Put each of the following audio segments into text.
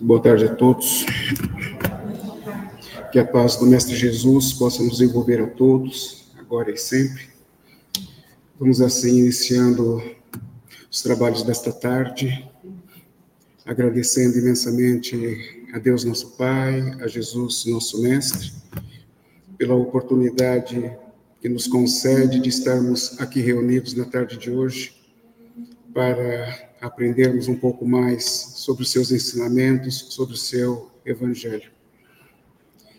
Boa tarde a todos. Que a paz do Mestre Jesus possa nos envolver a todos, agora e sempre. Vamos assim iniciando os trabalhos desta tarde, agradecendo imensamente a Deus nosso Pai, a Jesus nosso Mestre, pela oportunidade que nos concede de estarmos aqui reunidos na tarde de hoje para aprendermos um pouco mais sobre os seus ensinamentos, sobre o seu evangelho.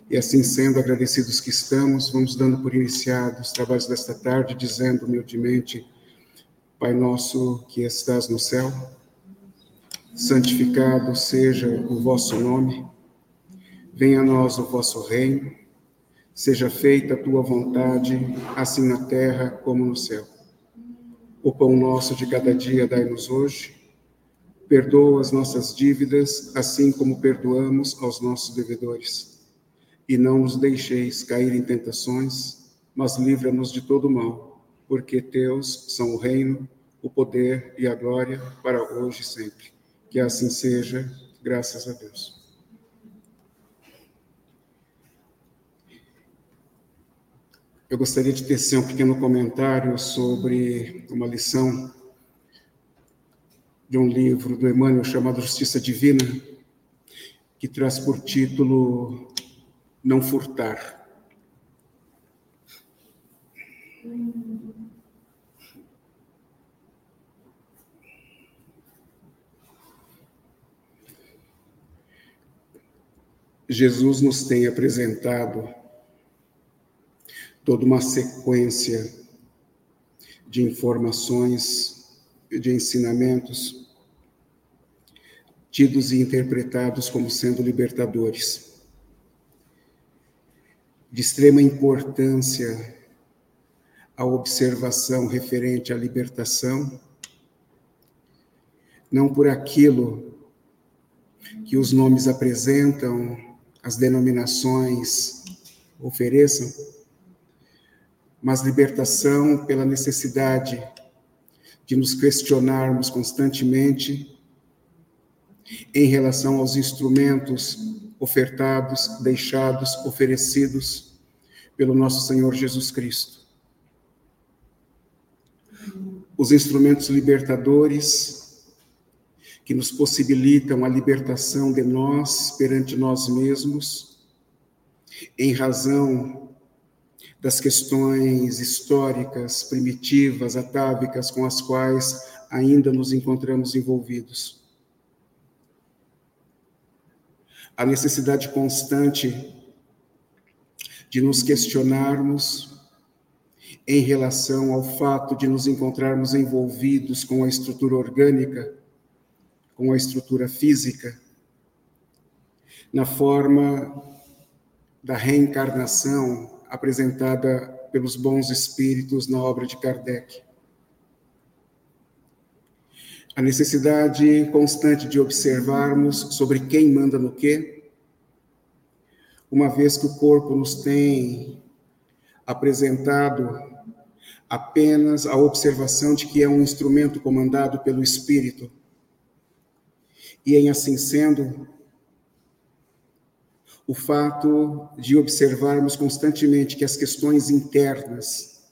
E assim sendo, agradecidos que estamos, vamos dando por iniciados os trabalhos desta tarde, dizendo humildemente: Pai nosso que estás no céu, santificado seja o vosso nome, venha a nós o vosso reino, seja feita a tua vontade, assim na terra como no céu. O pão nosso de cada dia dai-nos hoje. Perdoa as nossas dívidas, assim como perdoamos aos nossos devedores. E não nos deixeis cair em tentações, mas livra-nos de todo mal, porque teus são o reino, o poder e a glória para hoje e sempre. Que assim seja, graças a Deus. Eu gostaria de tecer um pequeno comentário sobre uma lição de um livro do Emmanuel chamado Justiça Divina, que traz por título Não Furtar. Jesus nos tem apresentado toda uma sequência de informações, de ensinamentos, tidos e interpretados como sendo libertadores. De extrema importância a observação referente à libertação, não por aquilo que os nomes apresentam, as denominações ofereçam, mas libertação pela necessidade de nos questionarmos constantemente em relação aos instrumentos ofertados, deixados, oferecidos pelo nosso Senhor Jesus Cristo. Os instrumentos libertadores que nos possibilitam a libertação de nós perante nós mesmos, em razão das questões históricas, primitivas, atávicas com as quais ainda nos encontramos envolvidos. A necessidade constante de nos questionarmos em relação ao fato de nos encontrarmos envolvidos com a estrutura orgânica, com a estrutura física, na forma da reencarnação apresentada pelos bons espíritos na obra de Kardec. A necessidade constante de observarmos sobre quem manda no quê, uma vez que o corpo nos tem apresentado apenas a observação de que é um instrumento comandado pelo espírito. E em assim sendo, o fato de observarmos constantemente que as questões internas,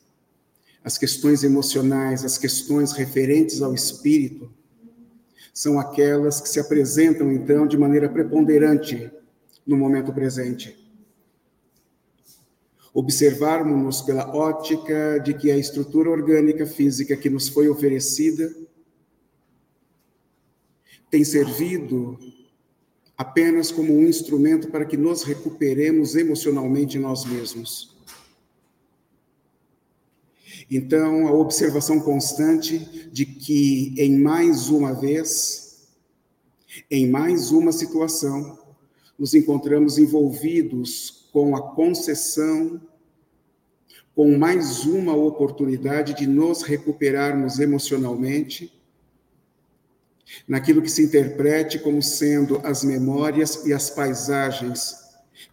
as questões emocionais, as questões referentes ao espírito, são aquelas que se apresentam, então, de maneira preponderante no momento presente. Observarmos-nos pela ótica de que a estrutura orgânica física que nos foi oferecida tem servido apenas como um instrumento para que nos recuperemos emocionalmente nós mesmos. Então, a observação constante de que em mais uma vez, em mais uma situação, nos encontramos envolvidos com a concessão, com mais uma oportunidade de nos recuperarmos emocionalmente naquilo que se interprete como sendo as memórias e as paisagens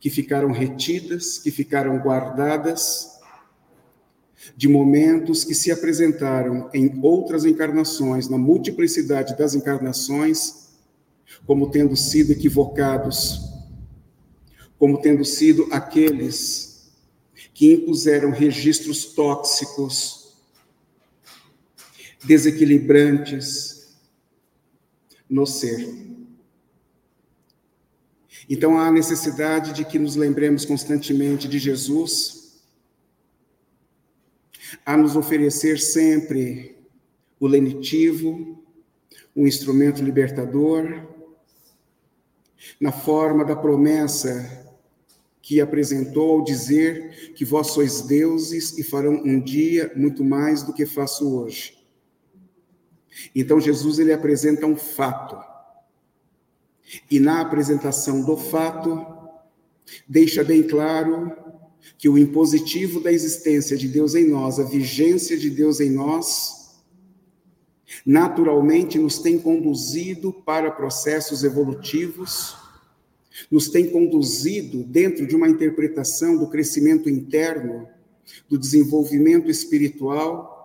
que ficaram retidas, que ficaram guardadas, de momentos que se apresentaram em outras encarnações, na multiplicidade das encarnações, como tendo sido equivocados, como tendo sido aqueles que impuseram registros tóxicos, desequilibrantes no ser. Então há necessidade de que nos lembremos constantemente de Jesus, a nos oferecer sempre o lenitivo, um instrumento libertador, na forma da promessa que apresentou ao dizer que vós sois deuses e farão um dia muito mais do que faço hoje. Então Jesus ele apresenta um fato. E na apresentação do fato, deixa bem claro que o impositivo da existência de Deus em nós, a vigência de Deus em nós, naturalmente nos tem conduzido para processos evolutivos, nos tem conduzido dentro de uma interpretação do crescimento interno, do desenvolvimento espiritual,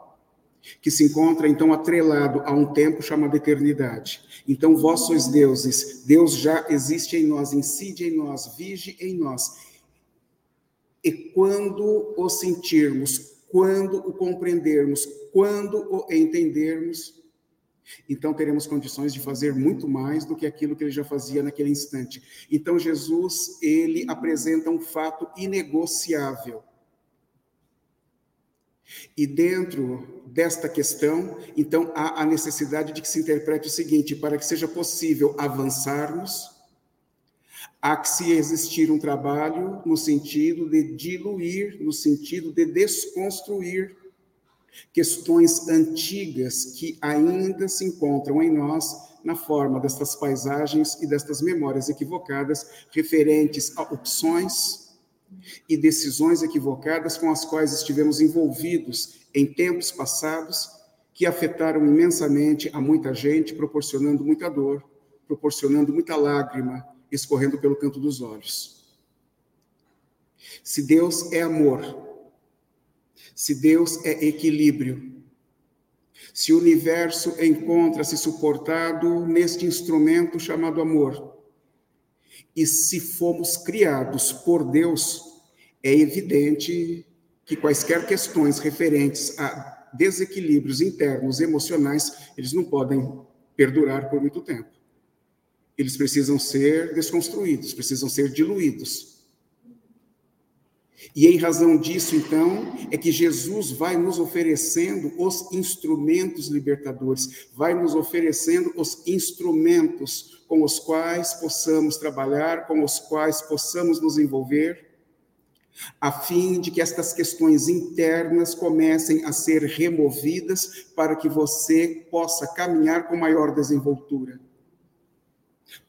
que se encontra então atrelado a um tempo chamado eternidade. Então vós sois deuses, Deus já existe em nós, incide em nós, vige em nós. E quando o sentirmos, quando o compreendermos, quando o entendermos, então teremos condições de fazer muito mais do que aquilo que ele já fazia naquele instante. Então Jesus, ele apresenta um fato inegociável e dentro desta questão, então, há a necessidade de que se interprete o seguinte: para que seja possível avançarmos, há que se existir um trabalho no sentido de diluir, no sentido de desconstruir questões antigas que ainda se encontram em nós na forma destas paisagens e destas memórias equivocadas referentes a opções e decisões equivocadas com as quais estivemos envolvidos em tempos passados que afetaram imensamente a muita gente, proporcionando muita dor, proporcionando muita lágrima escorrendo pelo canto dos olhos. Se Deus é amor, se Deus é equilíbrio, se o universo encontra-se suportado neste instrumento chamado amor, e se fomos criados por Deus, é evidente que quaisquer questões referentes a desequilíbrios internos emocionais, eles não podem perdurar por muito tempo. Eles precisam ser desconstruídos, precisam ser diluídos. E em razão disso, então, é que Jesus vai nos oferecendo os instrumentos libertadores, vai nos oferecendo os instrumentos com os quais possamos trabalhar, com os quais possamos nos envolver, a fim de que estas questões internas comecem a ser removidas para que você possa caminhar com maior desenvoltura,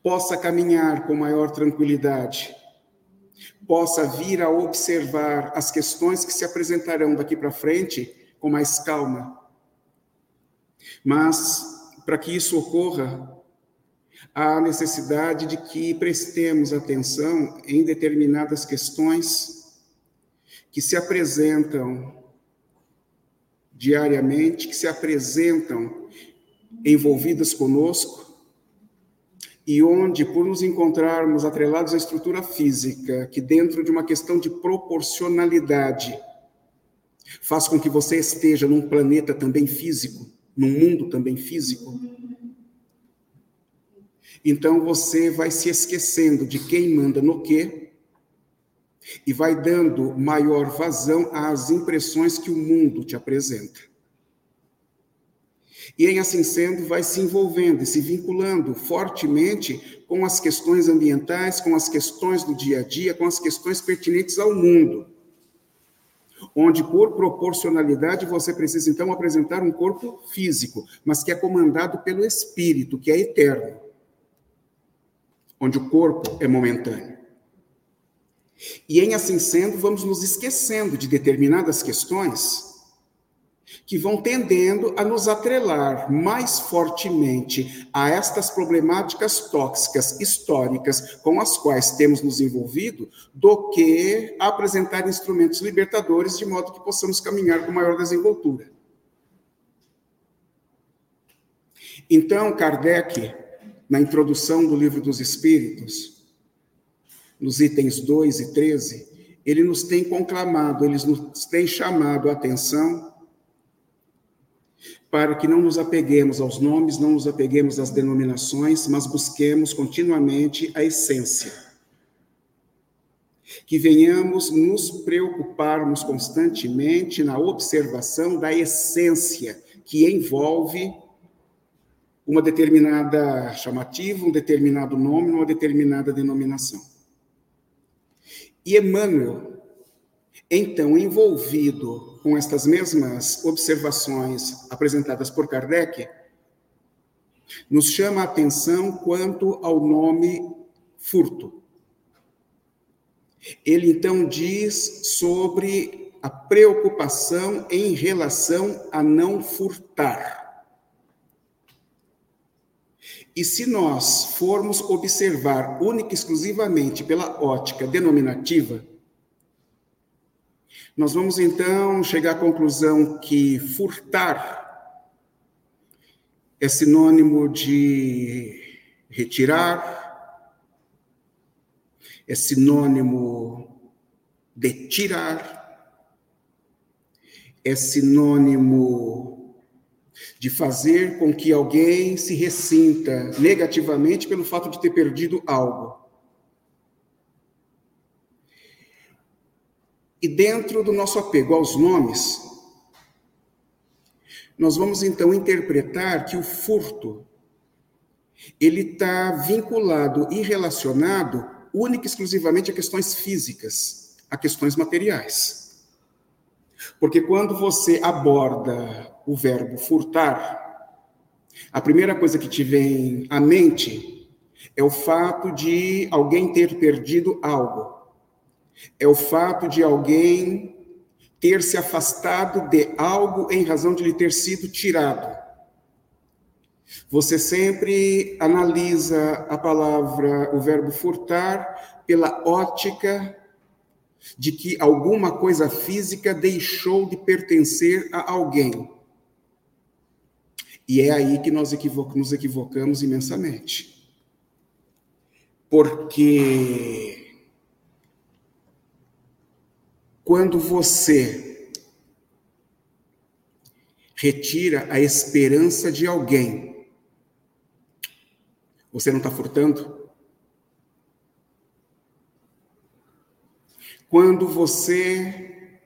possa caminhar com maior tranquilidade possa vir a observar as questões que se apresentarão daqui para frente com mais calma. Mas, para que isso ocorra, há necessidade de que prestemos atenção em determinadas questões que se apresentam diariamente, que se apresentam envolvidas conosco e onde, por nos encontrarmos atrelados à estrutura física, que dentro de uma questão de proporcionalidade, faz com que você esteja num planeta também físico, num mundo também físico, então você vai se esquecendo de quem manda no quê e vai dando maior vazão às impressões que o mundo te apresenta. E em assim sendo, vai se envolvendo e se vinculando fortemente com as questões ambientais, com as questões do dia a dia, com as questões pertinentes ao mundo. Onde, por proporcionalidade, você precisa então apresentar um corpo físico, mas que é comandado pelo espírito, que é eterno. Onde o corpo é momentâneo. E em assim sendo, vamos nos esquecendo de determinadas questões que vão tendendo a nos atrelar mais fortemente a estas problemáticas tóxicas históricas com as quais temos nos envolvido, do que apresentar instrumentos libertadores de modo que possamos caminhar com maior desenvoltura. Então, Kardec, na introdução do livro dos Espíritos, nos itens 2 e 13, ele nos tem conclamado, ele nos tem chamado a atenção para que não nos apeguemos aos nomes, não nos apeguemos às denominações, mas busquemos continuamente a essência. Que venhamos nos preocuparmos constantemente na observação da essência que envolve uma determinada chamativa, um determinado nome, uma determinada denominação. E Emmanuel, então, envolvido com estas mesmas observações apresentadas por Kardec, nos chama a atenção quanto ao nome furto. Ele então diz sobre a preocupação em relação a não furtar. E se nós formos observar única e exclusivamente pela ótica denominativa, nós vamos então chegar à conclusão que furtar é sinônimo de retirar, é sinônimo de tirar, é sinônimo de fazer com que alguém se ressinta negativamente pelo fato de ter perdido algo. E dentro do nosso apego aos nomes, nós vamos então interpretar que o furto ele está vinculado e relacionado única e exclusivamente a questões físicas, a questões materiais. Porque quando você aborda o verbo furtar, a primeira coisa que te vem à mente é o fato de alguém ter perdido algo é o fato de alguém ter se afastado de algo em razão de lhe ter sido tirado. Você sempre analisa a palavra, o verbo furtar, pela ótica de que alguma coisa física deixou de pertencer a alguém. E é aí que nós nos equivocamos imensamente. Porque Quando você retira a esperança de alguém, você não está furtando? Quando você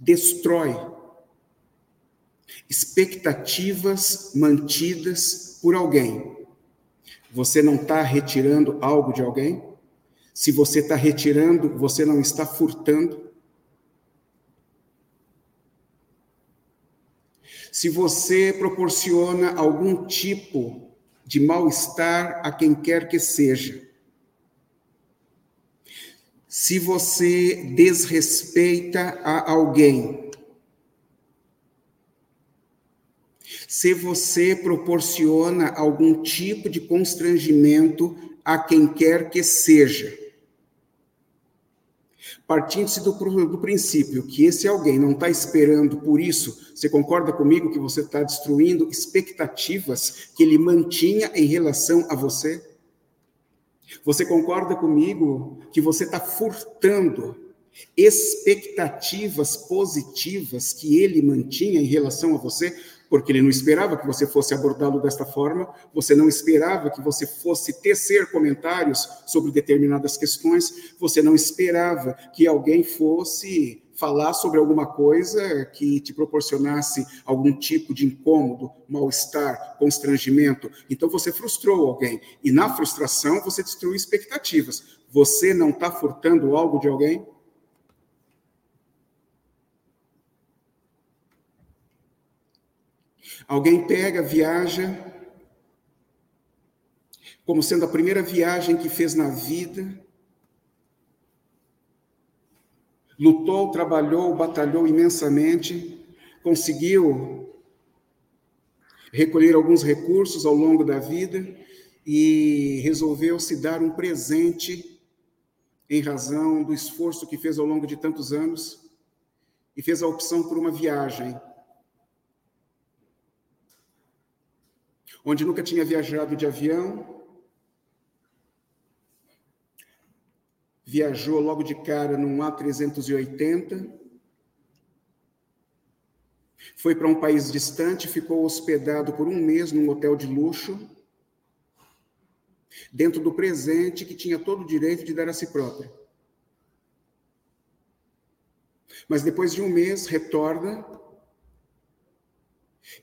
destrói expectativas mantidas por alguém, você não está retirando algo de alguém? Se você está retirando, você não está furtando? Se você proporciona algum tipo de mal-estar a quem quer que seja, se você desrespeita a alguém, se você proporciona algum tipo de constrangimento a quem quer que seja, partindo-se do, do, princípio que esse alguém não está esperando por isso, você concorda comigo que você está destruindo expectativas que ele mantinha em relação a você? Você concorda comigo que você está furtando expectativas positivas que ele mantinha em relação a você? Porque ele não esperava que você fosse abordá-lo desta forma, você não esperava que você fosse tecer comentários sobre determinadas questões, você não esperava que alguém fosse falar sobre alguma coisa que te proporcionasse algum tipo de incômodo, mal-estar, constrangimento. Então você frustrou alguém. E na frustração você destruiu expectativas. Você não está furtando algo de alguém? Alguém pega, viaja, como sendo a primeira viagem que fez na vida, lutou, trabalhou, batalhou imensamente, conseguiu recolher alguns recursos ao longo da vida e resolveu se dar um presente em razão do esforço que fez ao longo de tantos anos e fez a opção por uma viagem onde nunca tinha viajado de avião, viajou logo de cara num A380, foi para um país distante, ficou hospedado por um mês num hotel de luxo, dentro do presente que tinha todo o direito de dar a si próprio. Mas depois de um mês, retorna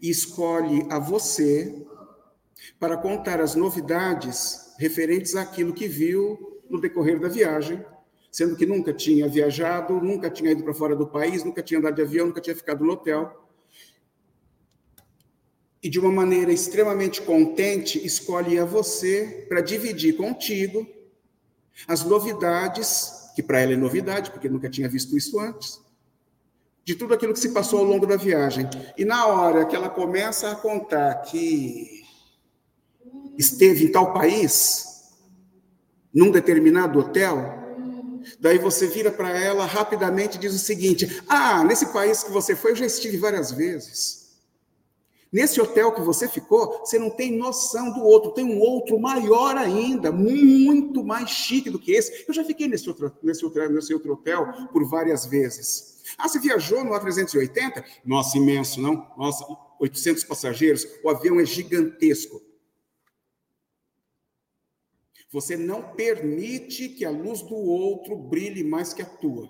e escolhe a você para contar as novidades referentes àquilo que viu no decorrer da viagem, sendo que nunca tinha viajado, nunca tinha ido para fora do país, nunca tinha andado de avião, nunca tinha ficado no hotel. E de uma maneira extremamente contente, escolhe a você para dividir contigo as novidades, que para ela é novidade, porque nunca tinha visto isso antes, de tudo aquilo que se passou ao longo da viagem. E na hora que ela começa a contar que esteve em tal país, num determinado hotel, daí você vira para ela rapidamente e diz o seguinte: Ah, nesse país que você foi, eu já estive várias vezes. Nesse hotel que você ficou, você não tem noção do outro, tem um outro maior ainda, muito mais chique do que esse. Eu já fiquei nesse outro, nesse outro, nesse outro hotel por várias vezes. Ah, você viajou no A380? Nossa, imenso, não? Nossa, 800 passageiros, o avião é gigantesco. Você não permite que a luz do outro brilhe mais que a tua.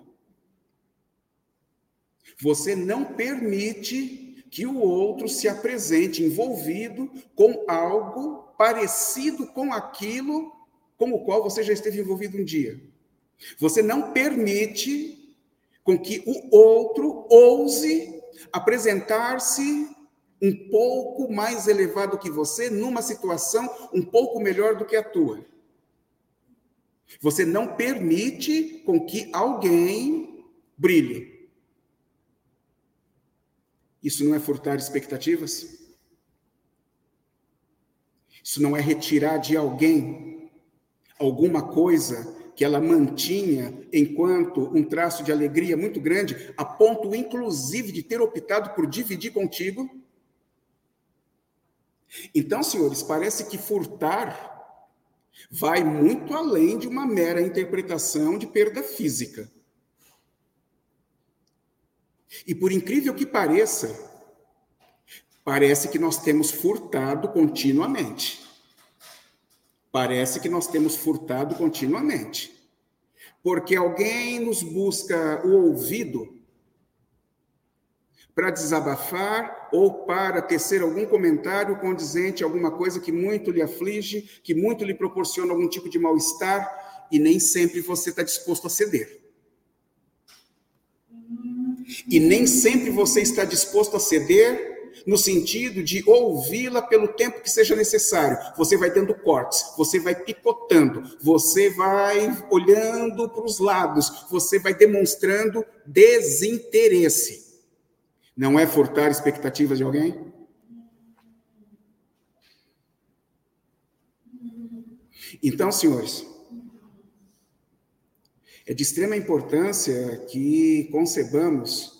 Você não permite que o outro se apresente envolvido com algo parecido com aquilo com o qual você já esteve envolvido um dia. Você não permite com que o outro ouse apresentar-se um pouco mais elevado que você numa situação um pouco melhor do que a tua. Você não permite com que alguém brilhe. Isso não é furtar expectativas? Isso não é retirar de alguém alguma coisa que ela mantinha enquanto um traço de alegria muito grande, a ponto inclusive de ter optado por dividir contigo? Então, senhores, parece que furtar vai muito além de uma mera interpretação de perda física. E por incrível que pareça, parece que nós temos furtado continuamente. Parece que nós temos furtado continuamente. Porque alguém nos busca o ouvido para desabafar ou para tecer algum comentário condizente a alguma coisa que muito lhe aflige, que muito lhe proporciona algum tipo de mal-estar, e nem sempre você está disposto a ceder. E nem sempre você está disposto a ceder no sentido de ouvi-la pelo tempo que seja necessário. Você vai dando cortes, você vai picotando, você vai olhando para os lados, você vai demonstrando desinteresse. Não é furtar expectativas de alguém? Então, senhores, é de extrema importância que concebamos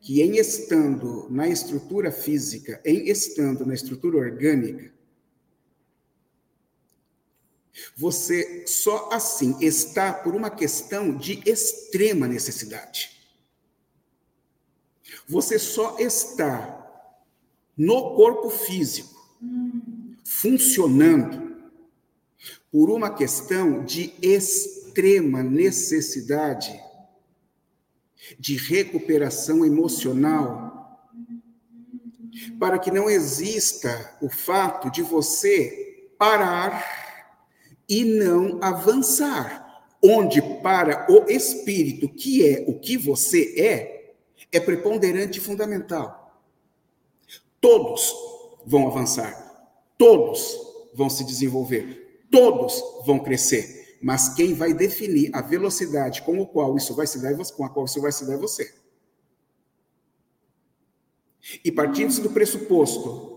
que, em estando na estrutura física, em estando na estrutura orgânica, você só assim está por uma questão de extrema necessidade. Você só está no corpo físico funcionando por uma questão de extrema necessidade de recuperação emocional, para que não exista o fato de você parar e não avançar, onde para o espírito, que é o que você é, é preponderante e fundamental. Todos vão avançar, todos vão se desenvolver, todos vão crescer, mas quem vai definir a velocidade com a qual isso vai se dar, é com a qual isso vai se dar é você. E partindo do pressuposto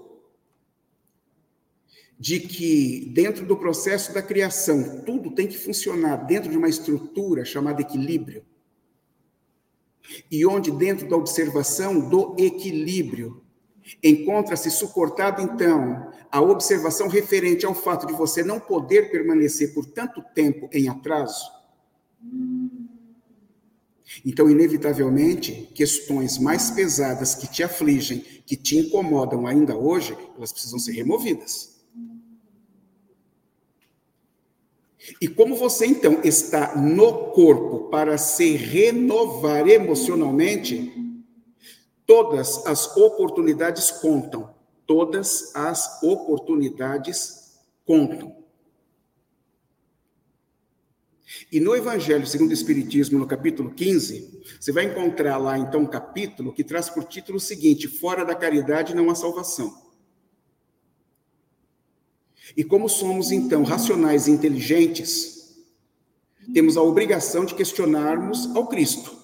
de que dentro do processo da criação tudo tem que funcionar dentro de uma estrutura chamada equilíbrio, e onde, dentro da observação do equilíbrio, Encontra-se suportado, então, a observação referente ao fato de você não poder permanecer por tanto tempo em atraso? Então, inevitavelmente, questões mais pesadas que te afligem, que te incomodam ainda hoje, elas precisam ser removidas. E como você então está no corpo para se renovar emocionalmente, todas as oportunidades contam. Todas as oportunidades contam. E no Evangelho segundo o Espiritismo, no capítulo 15, você vai encontrar lá então um capítulo que traz por título o seguinte: Fora da caridade não há salvação. E como somos, então, racionais e inteligentes, temos a obrigação de questionarmos ao Cristo.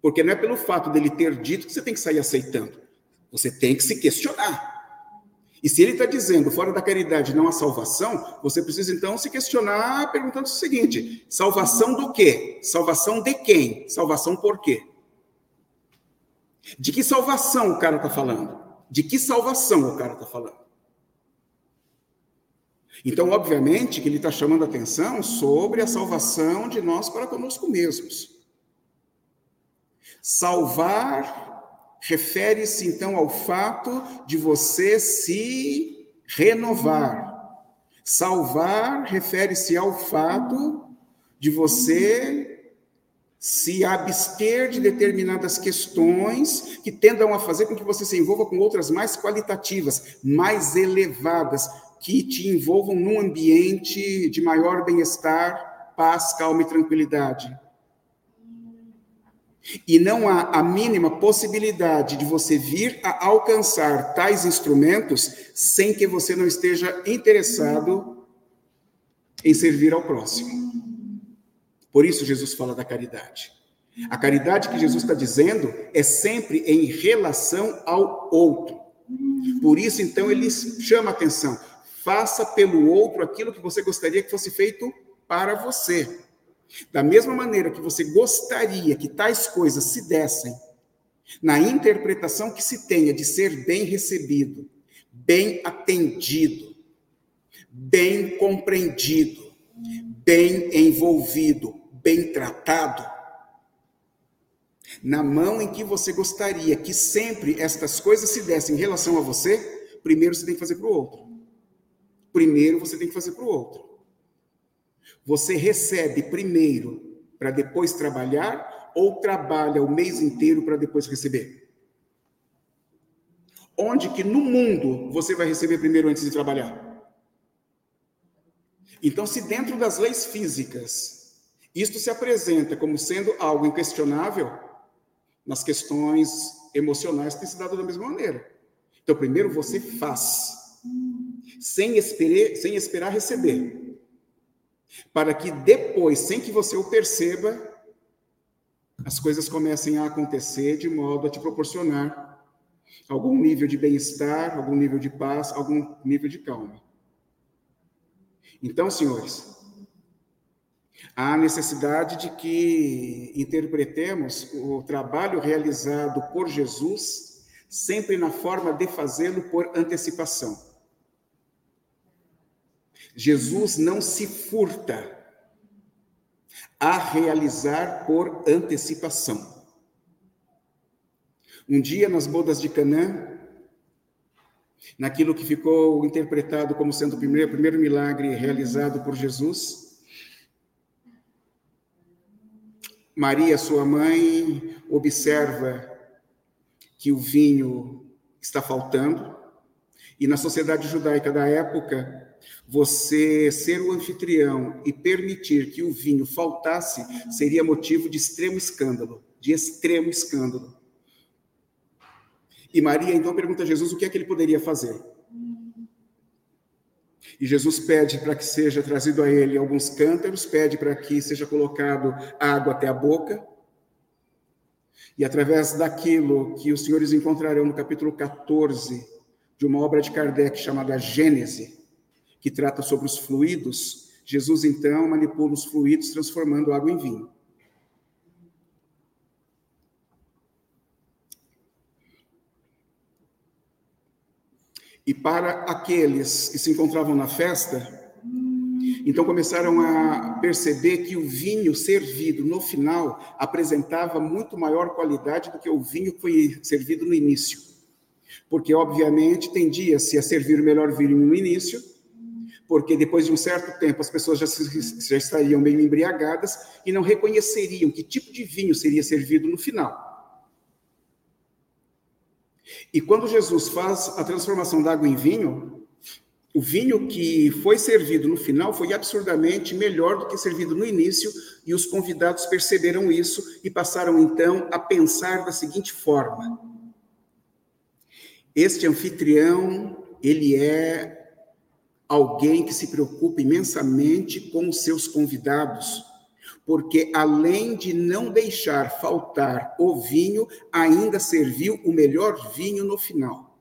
Porque não é pelo fato dele ter dito que você tem que sair aceitando. Você tem que se questionar. E se ele está dizendo, fora da caridade não há salvação, você precisa então se questionar perguntando o seguinte: salvação do quê? Salvação de quem? Salvação por quê? De que salvação o cara está falando? De que salvação o cara está falando? Então, obviamente, que ele está chamando atenção sobre a salvação de nós para conosco mesmos. Salvar refere-se então ao fato de você se renovar. Salvar refere-se ao fato de você se abster de determinadas questões que tendam a fazer com que você se envolva com outras mais qualitativas, mais elevadas, que te envolvam num ambiente de maior bem-estar, paz, calma e tranquilidade. E não há a mínima possibilidade de você vir a alcançar tais instrumentos sem que você não esteja interessado em servir ao próximo. Por isso Jesus fala da caridade. A caridade que Jesus está dizendo é sempre em relação ao outro. Por isso, então, ele chama atenção. Faça pelo outro aquilo que você gostaria que fosse feito para você. Da mesma maneira que você gostaria que tais coisas se dessem, na interpretação que se tenha de ser bem recebido, bem atendido, bem compreendido, bem envolvido, bem tratado, na mão em que você gostaria que sempre estas coisas se dessem em relação a você, primeiro você tem que fazer para o outro primeiro você tem que fazer para o outro. Você recebe primeiro para depois trabalhar ou trabalha o mês inteiro para depois receber? Onde que no mundo você vai receber primeiro antes de trabalhar? Então, se dentro das leis físicas isto se apresenta como sendo algo inquestionável, nas questões emocionais tem se dado da mesma maneira. Então, primeiro você faz sem esperar, sem esperar receber, para que depois, sem que você o perceba, as coisas comecem a acontecer de modo a te proporcionar algum nível de bem-estar, algum nível de paz, algum nível de calma. Então, senhores, há necessidade de que interpretemos o trabalho realizado por Jesus sempre na forma de fazê-lo por antecipação. Jesus não se furta a realizar por antecipação. Um dia, nas bodas de Canaã, naquilo que ficou interpretado como sendo o primeiro, primeiro milagre realizado por Jesus, Maria, sua mãe, observa que o vinho está faltando, e na sociedade judaica da época, você ser o anfitrião e permitir que o vinho faltasse seria motivo de extremo escândalo, de extremo escândalo. E Maria então pergunta a Jesus o que é que ele poderia fazer. E Jesus pede para que seja trazido a ele alguns cântaros, pede para que seja colocado água até a boca. E através daquilo que os senhores encontrarão no capítulo 14 de uma obra de Kardec chamada Gênese, que trata sobre os fluidos, Jesus então manipula os fluidos transformando água em vinho. E para aqueles que se encontravam na festa, então começaram a perceber que o vinho servido no final apresentava muito maior qualidade do que o vinho que foi servido no início. Porque, obviamente, tendia-se a servir o melhor vinho no início, porque depois de um certo tempo as pessoas já, se, já estariam meio embriagadas e não reconheceriam que tipo de vinho seria servido no final. E quando Jesus faz a transformação da água em vinho, o vinho que foi servido no final foi absurdamente melhor do que servido no início, e os convidados perceberam isso e passaram então a pensar da seguinte forma: Este anfitrião, ele é alguém que se preocupa imensamente com os seus convidados porque além de não deixar faltar o vinho, ainda serviu o melhor vinho no final.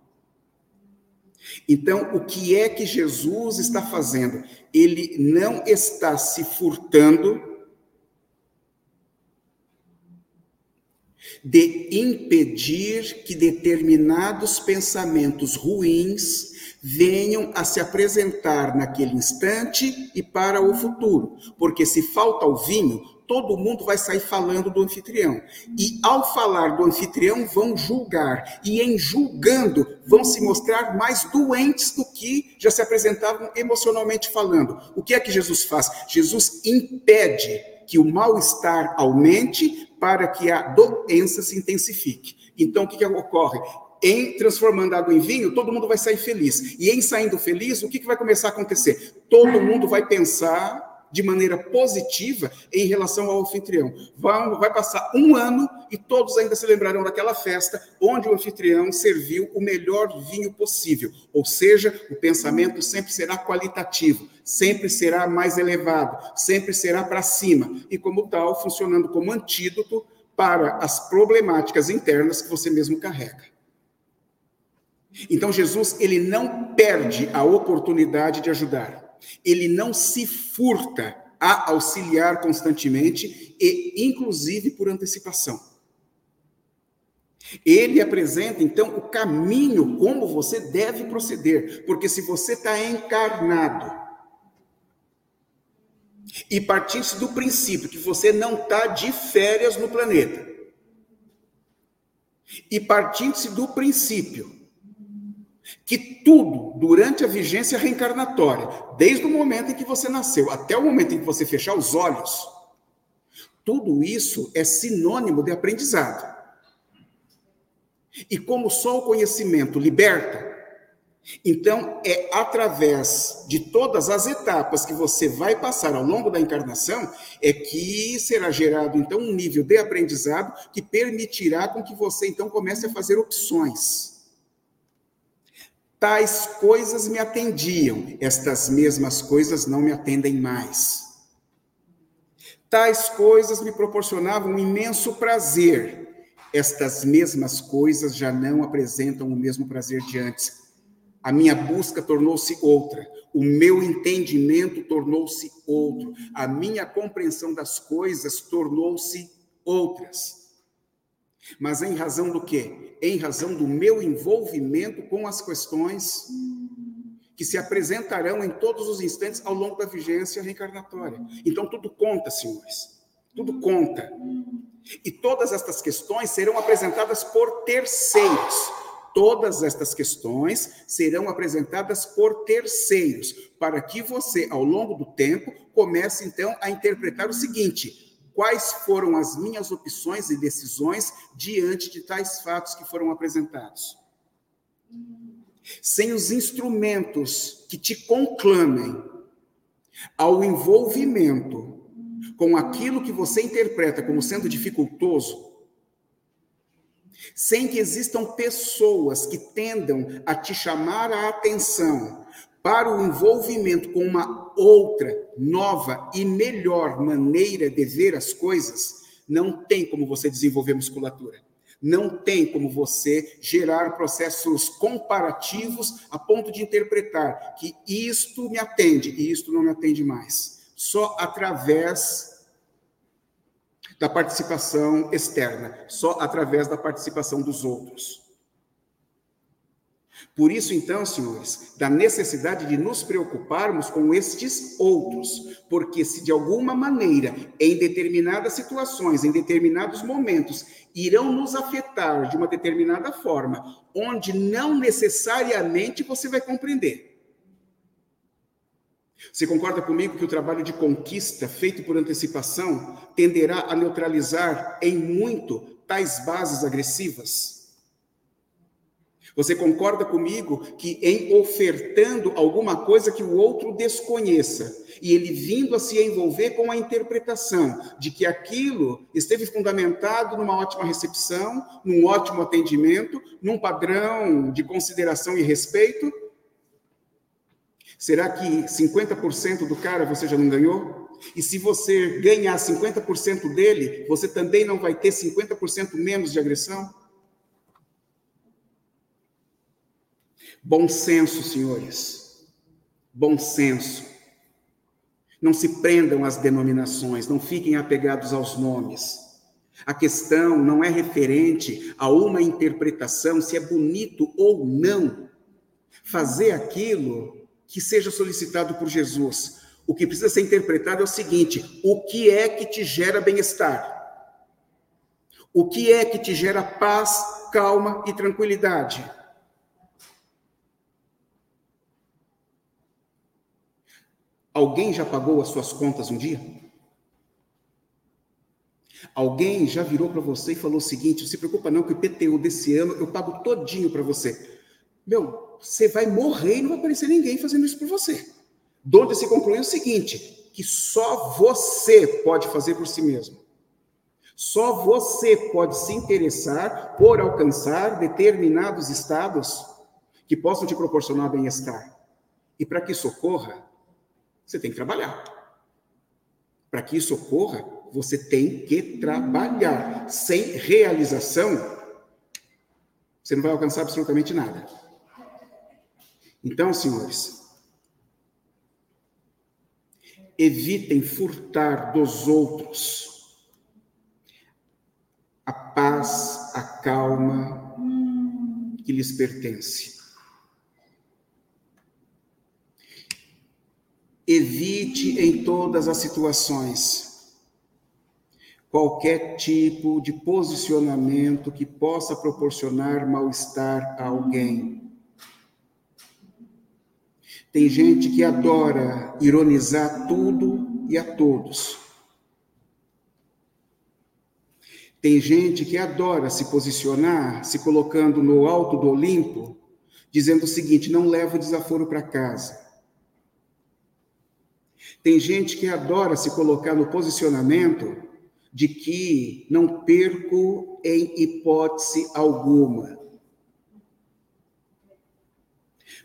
Então, o que é que Jesus está fazendo? Ele não está se furtando de impedir que determinados pensamentos ruins venham a se apresentar naquele instante e para o futuro. Porque se falta o vinho, todo mundo vai sair falando do anfitrião. E ao falar do anfitrião, vão julgar. E em julgando, vão se mostrar mais doentes do que já se apresentavam emocionalmente falando. O que é que Jesus faz? Jesus impede que o mal-estar aumente para que a doença se intensifique. Então, o que, que ocorre? Em transformando água em vinho, todo mundo vai sair feliz. E em saindo feliz, o que, que vai começar a acontecer? Todo mundo vai pensar de maneira positiva em relação ao anfitrião. Vai, vai passar um ano e todos ainda se lembrarão daquela festa onde o anfitrião serviu o melhor vinho possível. Ou seja, o pensamento sempre será qualitativo, sempre será mais elevado, sempre será para cima. E, como tal, funcionando como antídoto para as problemáticas internas que você mesmo carrega. Então Jesus, ele não perde a oportunidade de ajudar. Ele não se furta a auxiliar constantemente e inclusive por antecipação. Ele apresenta então o caminho como você deve proceder, porque se você está encarnado e partisse do princípio que você não está de férias no planeta, e partindo-se do princípio que tudo durante a vigência reencarnatória, desde o momento em que você nasceu até o momento em que você fechar os olhos, tudo isso é sinônimo de aprendizado. E como só o conhecimento liberta, então é através de todas as etapas que você vai passar ao longo da encarnação é que será gerado então um nível de aprendizado que permitirá com que você então comece a fazer opções Tais coisas me atendiam, estas mesmas coisas não me atendem mais. Tais coisas me proporcionavam um imenso prazer, estas mesmas coisas já não apresentam o mesmo prazer de antes. A minha busca tornou-se outra, o meu entendimento tornou-se outro, a minha compreensão das coisas tornou-se outras. Mas em razão do quê? Em razão do meu envolvimento com as questões que se apresentarão em todos os instantes ao longo da vigência reencarnatória. Então, tudo conta, senhores. Tudo conta. E todas estas questões serão apresentadas por terceiros. Todas estas questões serão apresentadas por terceiros, para que você, ao longo do tempo, comece então a interpretar o seguinte: quais foram as minhas opções e decisões diante de tais fatos que foram apresentados. Sem os instrumentos que te conclamem ao envolvimento com aquilo que você interpreta como sendo dificultoso, sem que existam pessoas que tendam a te chamar a atenção para o envolvimento com uma outra, nova e melhor maneira de ver as coisas, não tem como você desenvolver musculatura. Não tem como você gerar processos comparativos a ponto de interpretar que isto me atende e isto não me atende mais. Só através da participação externa, só através da participação dos outros. Por isso, então, senhores, da necessidade de nos preocuparmos com estes outros, porque se de alguma maneira, em determinadas situações, em determinados momentos, irão nos afetar de uma determinada forma, onde não necessariamente você vai compreender. Você concorda comigo que o trabalho de conquista feito por antecipação tenderá a neutralizar em muito tais bases agressivas? Você concorda comigo que em ofertando alguma coisa que o outro desconheça e ele vindo a se envolver com a interpretação de que aquilo esteve fundamentado numa ótima recepção, num ótimo atendimento, num padrão de consideração e respeito, será que 50% do cara você já não ganhou? E se você ganhar 50% dele, você também não vai ter 50% menos de agressão? Bom senso, senhores. Bom senso. Não se prendam às denominações, não fiquem apegados aos nomes. A questão não é referente a uma interpretação, se é bonito ou não. Fazer aquilo que seja solicitado por Jesus. O que precisa ser interpretado é o seguinte: o que é que te gera bem-estar? O que é que te gera paz, calma e tranquilidade? Alguém já pagou as suas contas um dia? Alguém já virou para você e falou o seguinte: se preocupa não que o PTU desse ano eu pago todinho para você. Meu, você vai morrer e não vai aparecer ninguém fazendo isso por você. Donde se conclui o seguinte: que só você pode fazer por si mesmo. Só você pode se interessar por alcançar determinados estados que possam te proporcionar bem-estar. E para que isso ocorra, você tem que trabalhar. Para que isso ocorra, você tem que trabalhar. Sem realização, você não vai alcançar absolutamente nada. Então, senhores, evitem furtar dos outros a paz, a calma que lhes pertence. Evite em todas as situações qualquer tipo de posicionamento que possa proporcionar mal-estar a alguém. Tem gente que adora ironizar tudo e a todos. Tem gente que adora se posicionar, se colocando no alto do Olimpo, dizendo o seguinte: não leva o desaforo para casa. Tem gente que adora se colocar no posicionamento de que não perco em hipótese alguma.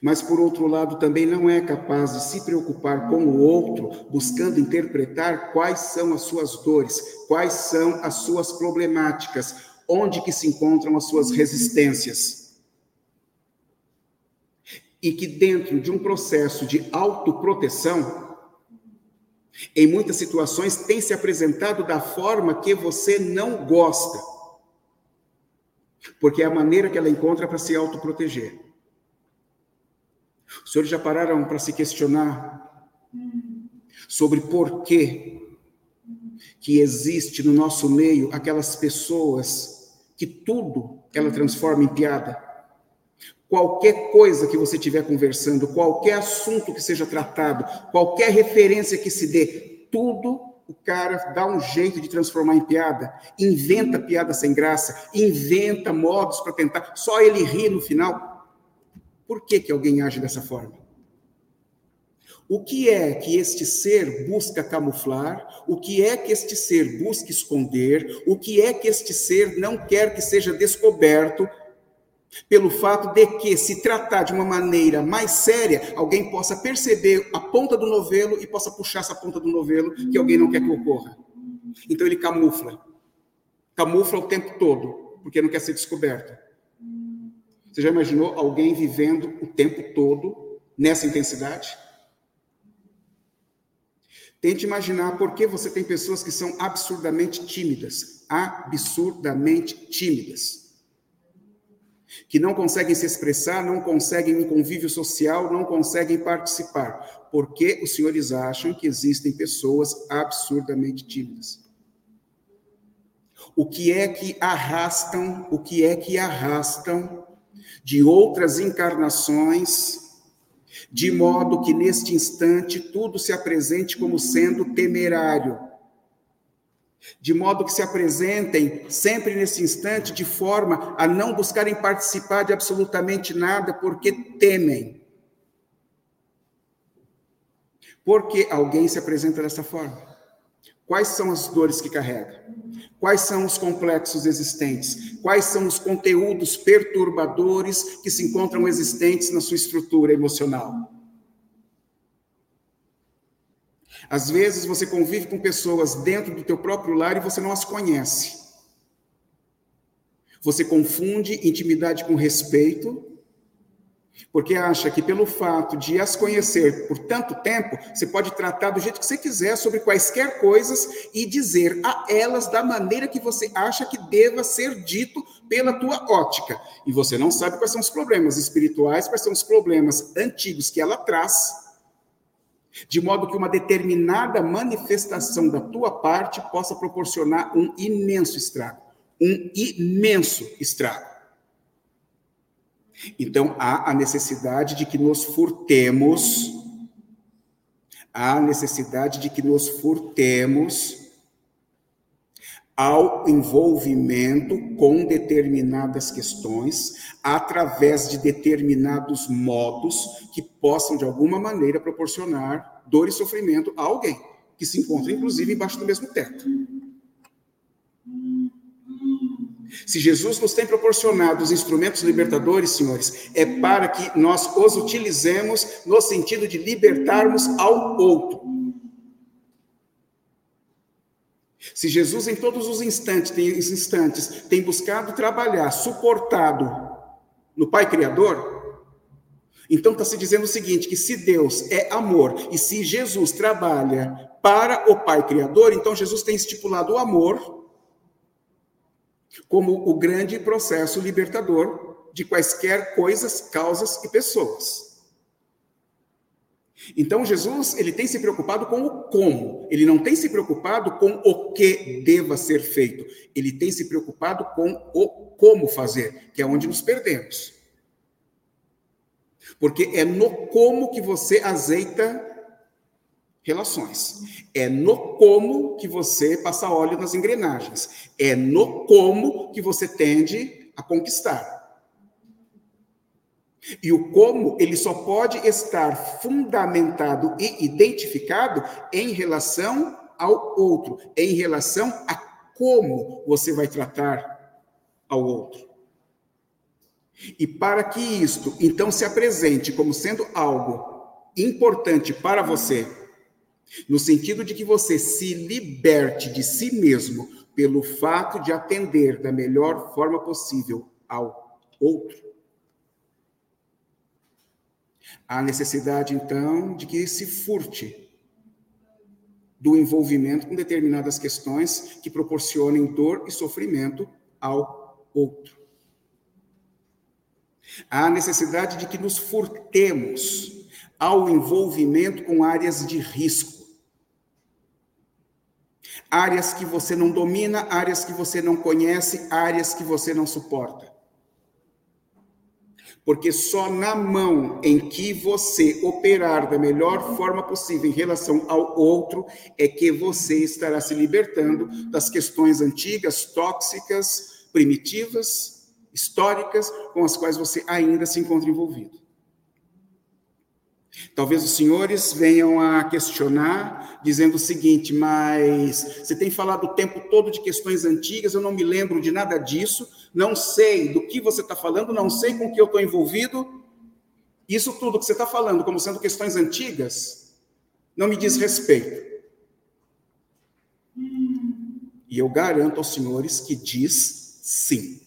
Mas, por outro lado, também não é capaz de se preocupar com o outro, buscando interpretar quais são as suas dores, quais são as suas problemáticas, onde que se encontram as suas resistências. E que dentro de um processo de autoproteção, em muitas situações tem se apresentado da forma que você não gosta. Porque é a maneira que ela encontra para se autoproteger. Os senhores já pararam para se questionar sobre por que que existe no nosso meio aquelas pessoas que tudo ela transforma em piada? Qualquer coisa que você estiver conversando, qualquer assunto que seja tratado, qualquer referência que se dê, tudo o cara dá um jeito de transformar em piada, inventa piada sem graça, inventa modos para tentar, só ele ri no final. Por que, que alguém age dessa forma? O que é que este ser busca camuflar? O que é que este ser busca esconder? O que é que este ser não quer que seja descoberto pelo fato de que, se tratar de uma maneira mais séria, alguém possa perceber a ponta do novelo e possa puxar essa ponta do novelo que alguém não quer que ocorra. Então ele camufla. Camufla o tempo todo, porque não quer ser descoberto. Você já imaginou alguém vivendo o tempo todo nessa intensidade? Tente imaginar por que você tem pessoas que são absurdamente tímidas. Absurdamente tímidas que não conseguem se expressar, não conseguem um convívio social, não conseguem participar, porque os senhores acham que existem pessoas absurdamente tímidas. O que é que arrastam, o que é que arrastam de outras encarnações, de modo que neste instante tudo se apresente como sendo temerário, de modo que se apresentem sempre nesse instante de forma a não buscarem participar de absolutamente nada porque temem. Porque alguém se apresenta dessa forma? Quais são as dores que carrega? Quais são os complexos existentes? Quais são os conteúdos perturbadores que se encontram existentes na sua estrutura emocional? Às vezes você convive com pessoas dentro do teu próprio lar e você não as conhece. Você confunde intimidade com respeito, porque acha que pelo fato de as conhecer por tanto tempo, você pode tratar do jeito que você quiser sobre quaisquer coisas e dizer a elas da maneira que você acha que deva ser dito pela tua ótica. E você não sabe quais são os problemas espirituais, quais são os problemas antigos que ela traz de modo que uma determinada manifestação da tua parte possa proporcionar um imenso estrago, um imenso estrago. Então há a necessidade de que nos furtemos, há a necessidade de que nos furtemos ao envolvimento com determinadas questões, através de determinados modos que possam, de alguma maneira, proporcionar dor e sofrimento a alguém, que se encontra, inclusive, embaixo do mesmo teto. Se Jesus nos tem proporcionado os instrumentos libertadores, senhores, é para que nós os utilizemos no sentido de libertarmos ao outro. Se Jesus, em todos os instantes, tem, instantes, tem buscado trabalhar, suportado no Pai Criador, então está se dizendo o seguinte: que se Deus é amor e se Jesus trabalha para o Pai Criador, então Jesus tem estipulado o amor como o grande processo libertador de quaisquer coisas, causas e pessoas. Então Jesus, ele tem se preocupado com o como, ele não tem se preocupado com o que deva ser feito, ele tem se preocupado com o como fazer, que é onde nos perdemos. Porque é no como que você azeita relações. É no como que você passa óleo nas engrenagens. É no como que você tende a conquistar. E o como, ele só pode estar fundamentado e identificado em relação ao outro, em relação a como você vai tratar ao outro. E para que isto então se apresente como sendo algo importante para você, no sentido de que você se liberte de si mesmo pelo fato de atender da melhor forma possível ao outro, Há necessidade, então, de que se furte do envolvimento com determinadas questões que proporcionem dor e sofrimento ao outro. Há necessidade de que nos furtemos ao envolvimento com áreas de risco. Áreas que você não domina, áreas que você não conhece, áreas que você não suporta. Porque só na mão em que você operar da melhor forma possível em relação ao outro é que você estará se libertando das questões antigas, tóxicas, primitivas, históricas, com as quais você ainda se encontra envolvido. Talvez os senhores venham a questionar, dizendo o seguinte: mas você tem falado o tempo todo de questões antigas, eu não me lembro de nada disso, não sei do que você está falando, não sei com que eu estou envolvido. Isso tudo que você está falando, como sendo questões antigas, não me diz respeito. E eu garanto aos senhores que diz sim.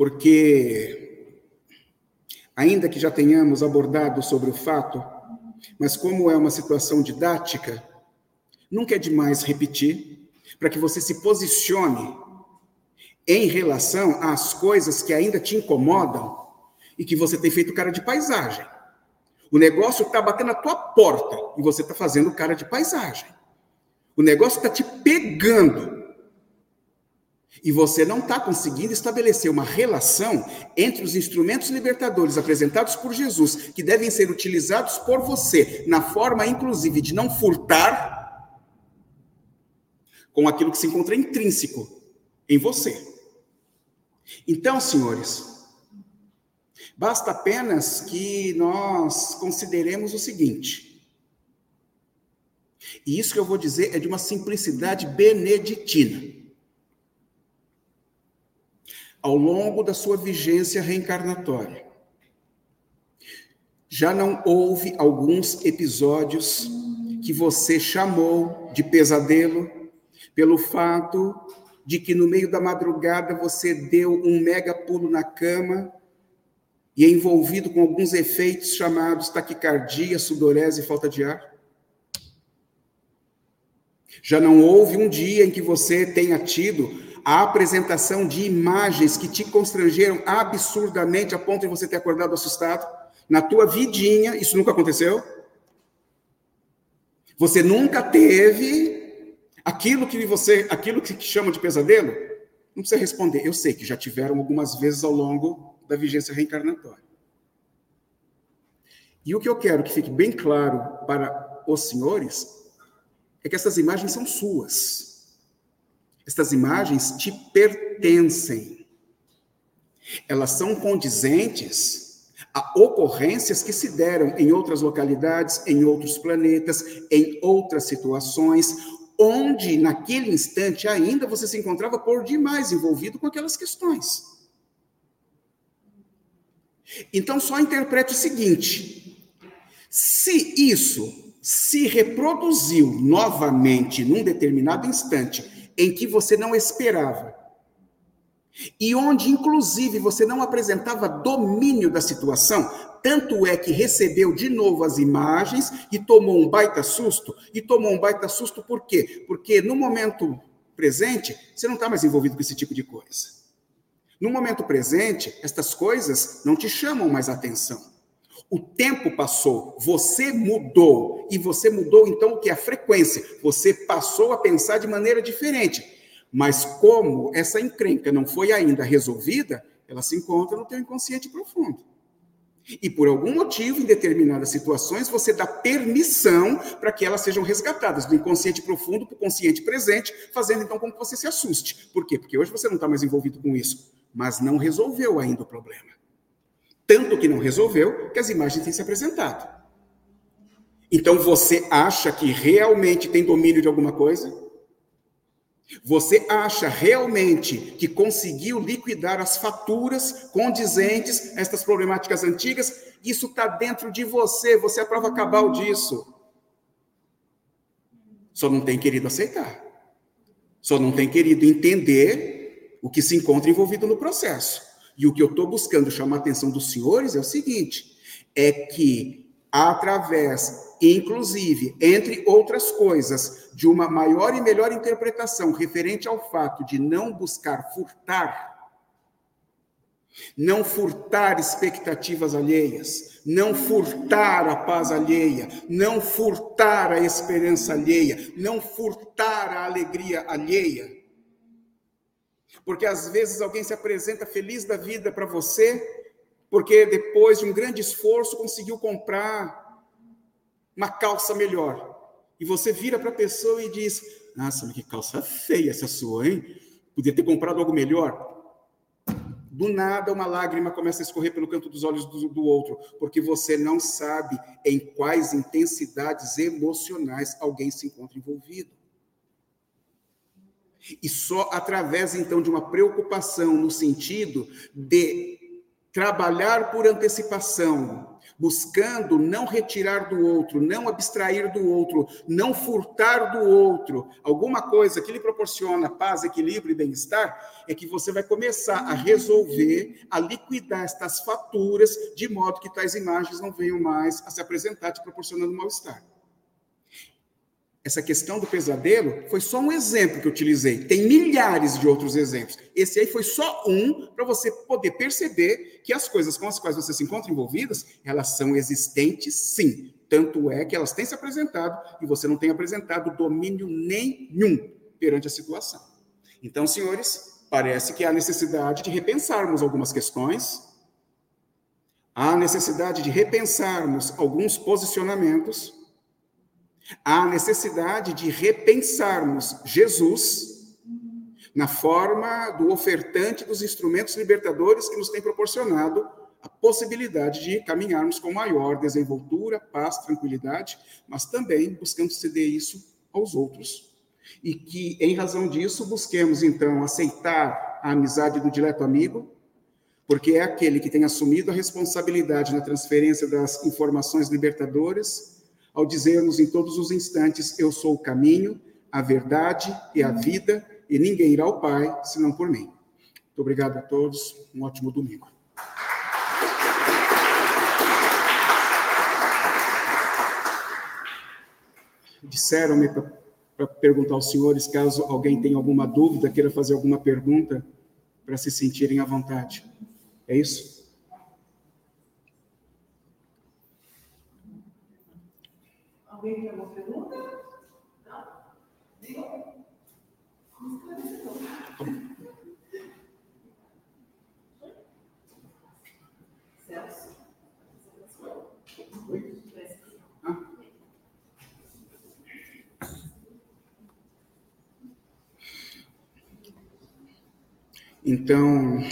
Porque, ainda que já tenhamos abordado sobre o fato, mas como é uma situação didática, nunca é demais repetir para que você se posicione em relação às coisas que ainda te incomodam e que você tem feito cara de paisagem. O negócio está batendo na tua porta e você está fazendo cara de paisagem. O negócio está te pegando e você não está conseguindo estabelecer uma relação entre os instrumentos libertadores apresentados por Jesus, que devem ser utilizados por você, na forma, inclusive, de não furtar, com aquilo que se encontra intrínseco em você. Então, senhores, basta apenas que nós consideremos o seguinte. E isso que eu vou dizer é de uma simplicidade beneditina ao longo da sua vigência reencarnatória. Já não houve alguns episódios que você chamou de pesadelo pelo fato de que no meio da madrugada você deu um mega pulo na cama e é envolvido com alguns efeitos chamados taquicardia, sudorese e falta de ar? Já não houve um dia em que você tenha tido a apresentação de imagens que te constrangeram absurdamente a ponto de você ter acordado assustado? Na tua vidinha, isso nunca aconteceu? Você nunca teve aquilo que você, aquilo que chama de pesadelo? Não precisa responder. Eu sei que já tiveram algumas vezes ao longo da vigência reencarnatória. E o que eu quero que fique bem claro para os senhores é que essas imagens são suas. Estas imagens te pertencem. Elas são condizentes a ocorrências que se deram em outras localidades, em outros planetas, em outras situações, onde naquele instante ainda você se encontrava por demais envolvido com aquelas questões. Então só interprete o seguinte: se isso se reproduziu novamente num determinado instante em que você não esperava. E onde, inclusive, você não apresentava domínio da situação, tanto é que recebeu de novo as imagens e tomou um baita susto. E tomou um baita susto por quê? Porque no momento presente, você não está mais envolvido com esse tipo de coisa. No momento presente, estas coisas não te chamam mais atenção. O tempo passou, você mudou, e você mudou então o que? A frequência. Você passou a pensar de maneira diferente. Mas como essa encrenca não foi ainda resolvida, ela se encontra no teu inconsciente profundo. E por algum motivo, em determinadas situações, você dá permissão para que elas sejam resgatadas do inconsciente profundo para o consciente presente, fazendo então com que você se assuste. Por quê? Porque hoje você não está mais envolvido com isso, mas não resolveu ainda o problema. Tanto que não resolveu que as imagens têm se apresentado. Então você acha que realmente tem domínio de alguma coisa? Você acha realmente que conseguiu liquidar as faturas condizentes a estas problemáticas antigas? Isso está dentro de você, você é a prova cabal disso. Só não tem querido aceitar. Só não tem querido entender o que se encontra envolvido no processo. E o que eu estou buscando chamar a atenção dos senhores é o seguinte: é que, através, inclusive, entre outras coisas, de uma maior e melhor interpretação referente ao fato de não buscar furtar, não furtar expectativas alheias, não furtar a paz alheia, não furtar a esperança alheia, não furtar a alegria alheia porque às vezes alguém se apresenta feliz da vida para você, porque depois de um grande esforço conseguiu comprar uma calça melhor. E você vira para a pessoa e diz: Nossa, que calça feia essa sua, hein? Podia ter comprado algo melhor. Do nada, uma lágrima começa a escorrer pelo canto dos olhos do, do outro, porque você não sabe em quais intensidades emocionais alguém se encontra envolvido. E só através, então, de uma preocupação no sentido de trabalhar por antecipação, buscando não retirar do outro, não abstrair do outro, não furtar do outro, alguma coisa que lhe proporciona paz, equilíbrio e bem-estar, é que você vai começar a resolver, a liquidar estas faturas, de modo que tais imagens não venham mais a se apresentar te proporcionando mal-estar. Essa questão do pesadelo foi só um exemplo que eu utilizei. Tem milhares de outros exemplos. Esse aí foi só um para você poder perceber que as coisas com as quais você se encontra envolvidas, elas são existentes, sim. Tanto é que elas têm se apresentado e você não tem apresentado domínio nenhum perante a situação. Então, senhores, parece que há necessidade de repensarmos algumas questões, há necessidade de repensarmos alguns posicionamentos Há necessidade de repensarmos Jesus na forma do ofertante dos instrumentos libertadores que nos tem proporcionado a possibilidade de caminharmos com maior desenvoltura, paz, tranquilidade, mas também buscando ceder isso aos outros. E que, em razão disso, busquemos, então, aceitar a amizade do dileto amigo, porque é aquele que tem assumido a responsabilidade na transferência das informações libertadoras ao dizermos em todos os instantes: Eu sou o caminho, a verdade e a vida, e ninguém irá ao Pai senão por mim. Muito obrigado a todos, um ótimo domingo. Disseram-me para perguntar aos senhores, caso alguém tenha alguma dúvida, queira fazer alguma pergunta, para se sentirem à vontade. É isso? Alguém tem alguma pergunta? Não? Diga. Celso? Então,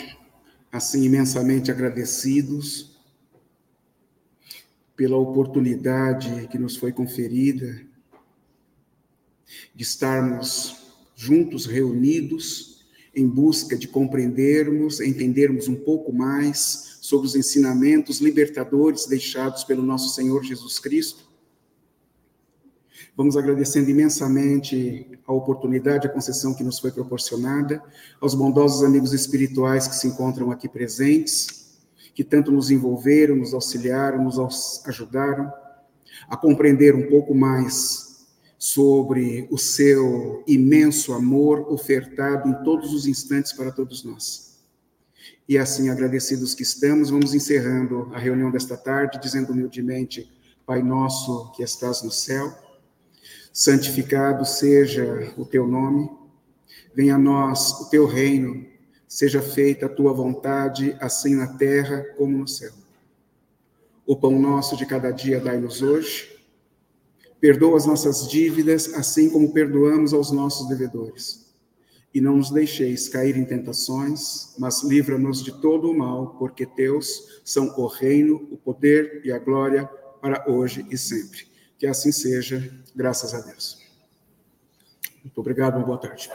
assim, imensamente agradecidos pela oportunidade que nos foi conferida de estarmos juntos, reunidos, em busca de compreendermos, entendermos um pouco mais sobre os ensinamentos libertadores deixados pelo nosso Senhor Jesus Cristo. Vamos agradecendo imensamente a oportunidade, a concessão que nos foi proporcionada, aos bondosos amigos espirituais que se encontram aqui presentes que tanto nos envolveram, nos auxiliaram, nos ajudaram a compreender um pouco mais sobre o seu imenso amor ofertado em todos os instantes para todos nós. E assim, agradecidos que estamos, vamos encerrando a reunião desta tarde, dizendo humildemente: Pai nosso que estás no céu, santificado seja o teu nome, venha a nós o teu reino Seja feita a tua vontade, assim na terra como no céu. O pão nosso de cada dia dai-nos hoje. Perdoa as nossas dívidas, assim como perdoamos aos nossos devedores. E não nos deixeis cair em tentações, mas livra-nos de todo o mal, porque teus são o reino, o poder e a glória para hoje e sempre. Que assim seja, graças a Deus. Muito obrigado, uma boa tarde.